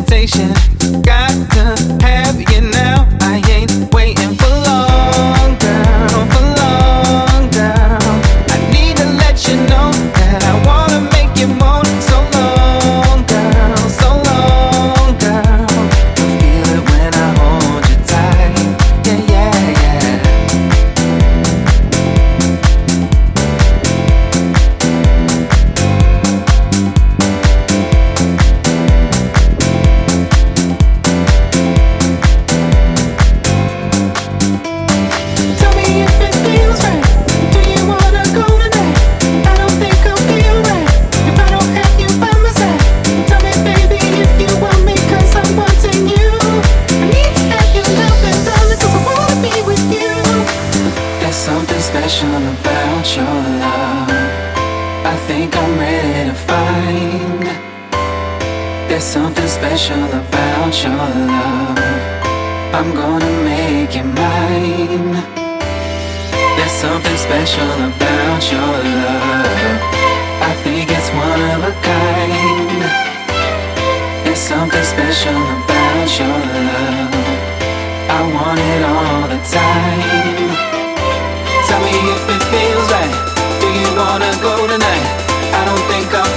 hesitation. special about your love. I'm gonna make it mine. There's something special about your love. I think it's one of a kind. There's something special about your love. I want it all the time. Tell me if it feels right. Do you wanna go tonight? I don't think I'm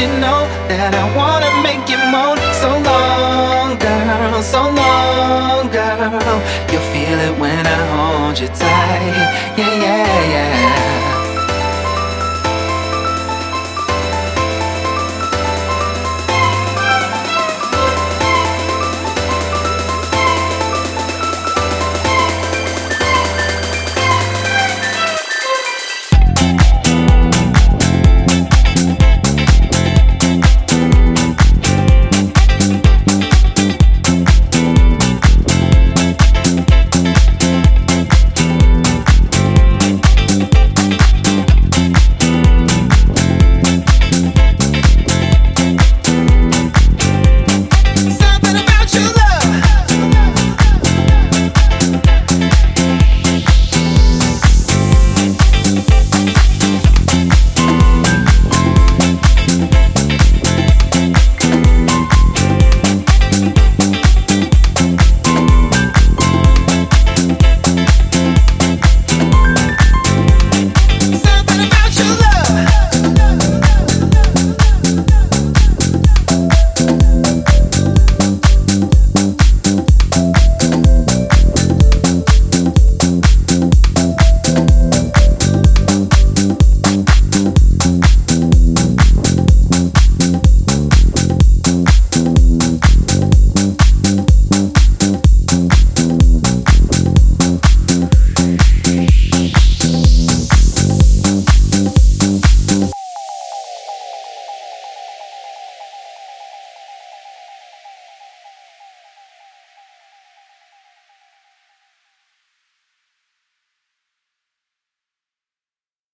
you know that I wanna make you moan. So long, girl, so long, girl. You'll feel it when I hold you tight. Yeah, yeah, yeah.